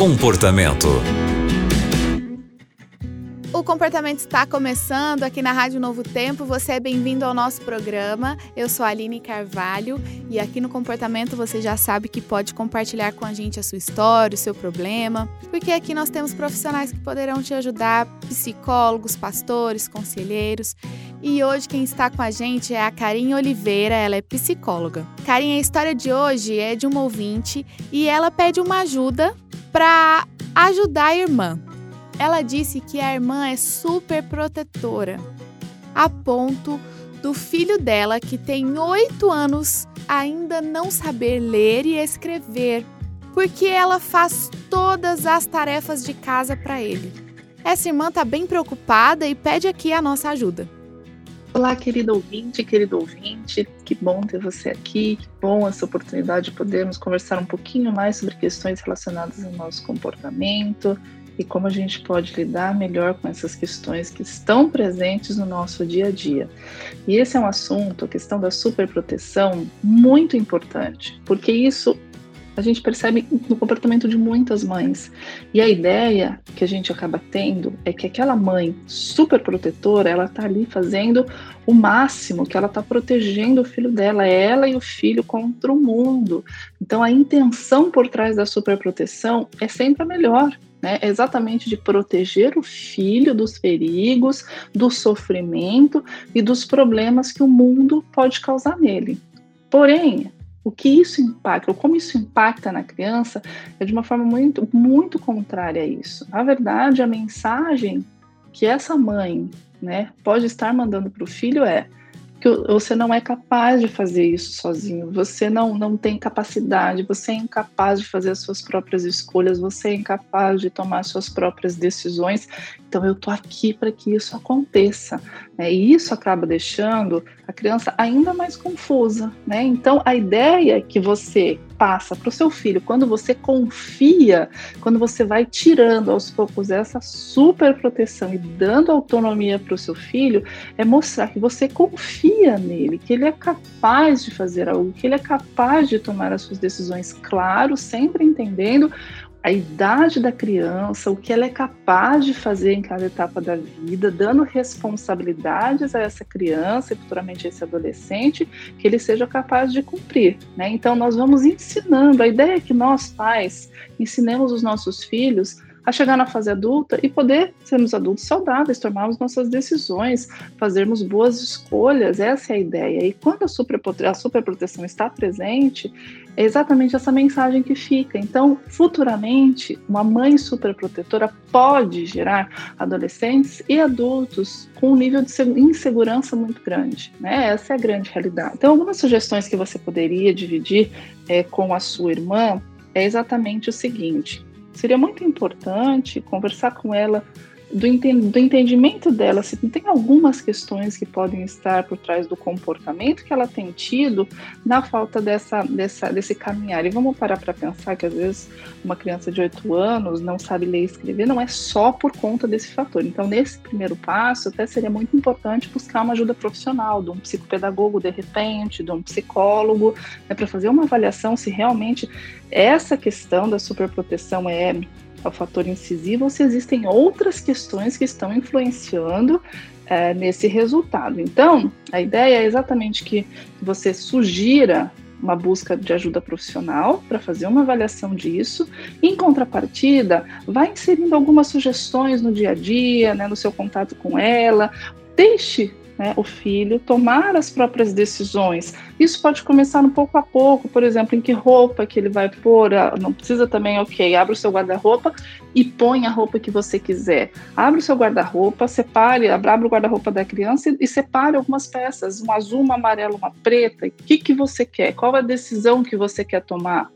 Comportamento. O comportamento está começando aqui na Rádio Novo Tempo. Você é bem-vindo ao nosso programa. Eu sou a Aline Carvalho e aqui no comportamento você já sabe que pode compartilhar com a gente a sua história, o seu problema, porque aqui nós temos profissionais que poderão te ajudar, psicólogos, pastores, conselheiros. E hoje quem está com a gente é a Karin Oliveira, ela é psicóloga. Karin, a história de hoje é de uma ouvinte e ela pede uma ajuda para ajudar a irmã. Ela disse que a irmã é super protetora, a ponto do filho dela, que tem oito anos, ainda não saber ler e escrever, porque ela faz todas as tarefas de casa para ele. Essa irmã está bem preocupada e pede aqui a nossa ajuda. Olá, querido ouvinte, querido ouvinte, que bom ter você aqui, que bom essa oportunidade de podermos conversar um pouquinho mais sobre questões relacionadas ao nosso comportamento, e como a gente pode lidar melhor com essas questões que estão presentes no nosso dia a dia. E esse é um assunto, a questão da superproteção, muito importante, porque isso a gente percebe no comportamento de muitas mães. E a ideia que a gente acaba tendo é que aquela mãe super protetora, ela está ali fazendo o máximo, que ela está protegendo o filho dela, ela e o filho contra o mundo. Então a intenção por trás da superproteção é sempre a melhor né? exatamente de proteger o filho dos perigos, do sofrimento e dos problemas que o mundo pode causar nele. Porém, o que isso impacta, ou como isso impacta na criança, é de uma forma muito, muito contrária a isso. Na verdade, a mensagem que essa mãe né, pode estar mandando para o filho é: que você não é capaz de fazer isso sozinho, você não, não tem capacidade, você é incapaz de fazer as suas próprias escolhas, você é incapaz de tomar suas próprias decisões. Então, eu estou aqui para que isso aconteça. Né? E isso acaba deixando a criança ainda mais confusa. Né? Então, a ideia que você passa para o seu filho, quando você confia, quando você vai tirando aos poucos essa super proteção e dando autonomia para o seu filho, é mostrar que você confia nele, que ele é capaz de fazer algo, que ele é capaz de tomar as suas decisões, claro, sempre entendendo a idade da criança, o que ela é capaz de fazer em cada etapa da vida, dando responsabilidades a essa criança e futuramente a esse adolescente, que ele seja capaz de cumprir. Né? Então, nós vamos ensinando. A ideia é que nós, pais, ensinemos os nossos filhos a chegar na fase adulta e poder sermos adultos saudáveis, tomarmos nossas decisões, fazermos boas escolhas. Essa é a ideia. E quando a, superproteção, está presente, é exatamente essa mensagem que fica. Então, futuramente, uma mãe superprotetora pode gerar adolescentes e adultos com um nível de insegurança muito grande. Né? Essa é a grande realidade. Então, algumas sugestões que você poderia dividir é, com a sua irmã é exatamente o seguinte: seria muito importante conversar com ela do, do entendimento dela, se tem algumas questões que podem estar por trás do comportamento que ela tem tido na falta dessa, dessa, desse caminhar. E vamos parar para pensar que às vezes uma criança de 8 anos não sabe ler e escrever, não é só por conta desse fator. Então, nesse primeiro passo, até seria muito importante buscar uma ajuda profissional, de um psicopedagogo de repente, de um psicólogo, né, para fazer uma avaliação se realmente essa questão da superproteção é é o fator incisivo ou se existem outras questões que estão influenciando é, nesse resultado. Então, a ideia é exatamente que você sugira uma busca de ajuda profissional para fazer uma avaliação disso. Em contrapartida, vai inserindo algumas sugestões no dia a dia, né, no seu contato com ela. Deixe né, o filho tomar as próprias decisões. Isso pode começar um pouco a pouco, por exemplo, em que roupa que ele vai pôr, ah, não precisa também, ok, abre o seu guarda-roupa e põe a roupa que você quiser. Abre o seu guarda-roupa, separe, abre o guarda-roupa da criança e, e, separe algumas peças, um azul, uma amarela, uma preta, o que, que você quer, qual a decisão que você quer tomar.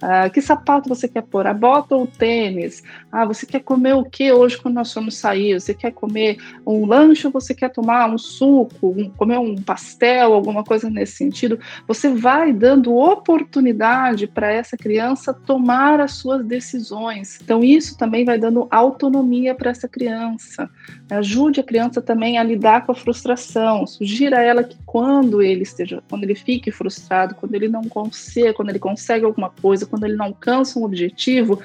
Ah, que sapato você quer pôr? A bota ou o tênis? Ah, você quer comer o que hoje quando nós vamos sair? Você quer comer um lanche ou você quer tomar um suco, um, comer um pastel, alguma coisa nesse sentido? Você vai dando oportunidade para essa criança tomar as suas decisões. Então, isso também vai dando autonomia para essa criança. Ajude a criança também a lidar com a frustração. Sugira a ela que quando ele esteja, quando ele fique frustrado, quando ele não consegue, quando ele consegue alguma coisa, quando ele não alcança um objetivo,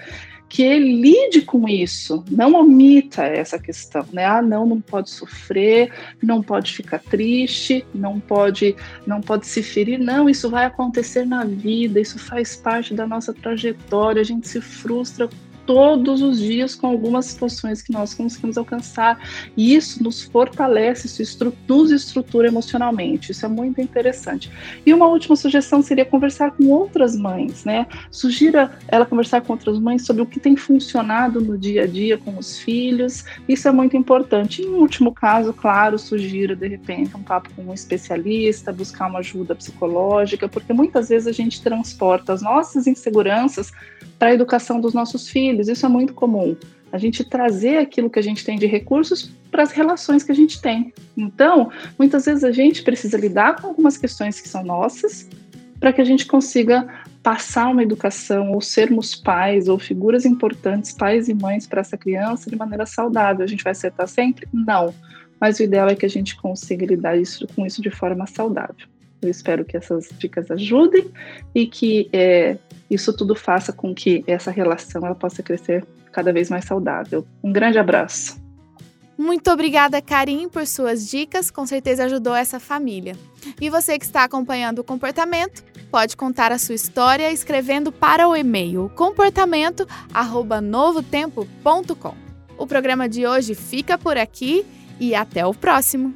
que lide com isso, não omita essa questão, né? Ah, não, não pode sofrer, não pode ficar triste, não pode, não pode se ferir, não, isso vai acontecer na vida, isso faz parte da nossa trajetória, a gente se frustra todos os dias com algumas situações que nós conseguimos alcançar. E isso nos fortalece, isso estru nos estrutura emocionalmente. Isso é muito interessante. E uma última sugestão seria conversar com outras mães, né? Sugira ela conversar com outras mães sobre o que tem funcionado no dia a dia com os filhos. Isso é muito importante. Em último caso, claro, sugira de repente um papo com um especialista, buscar uma ajuda psicológica, porque muitas vezes a gente transporta as nossas inseguranças para a educação dos nossos filhos. Isso é muito comum. A gente trazer aquilo que a gente tem de recursos para as relações que a gente tem. Então, muitas vezes a gente precisa lidar com algumas questões que são nossas para que a gente consiga passar uma educação ou sermos pais ou figuras importantes, pais e mães para essa criança de maneira saudável. A gente vai acertar sempre? Não. Mas o ideal é que a gente consiga lidar isso, com isso de forma saudável. Eu espero que essas dicas ajudem e que é, isso tudo faça com que essa relação ela possa crescer cada vez mais saudável. Um grande abraço. Muito obrigada, Karim, por suas dicas. Com certeza ajudou essa família. E você que está acompanhando o comportamento, pode contar a sua história escrevendo para o e-mail comportamento@novotempo.com. O programa de hoje fica por aqui e até o próximo.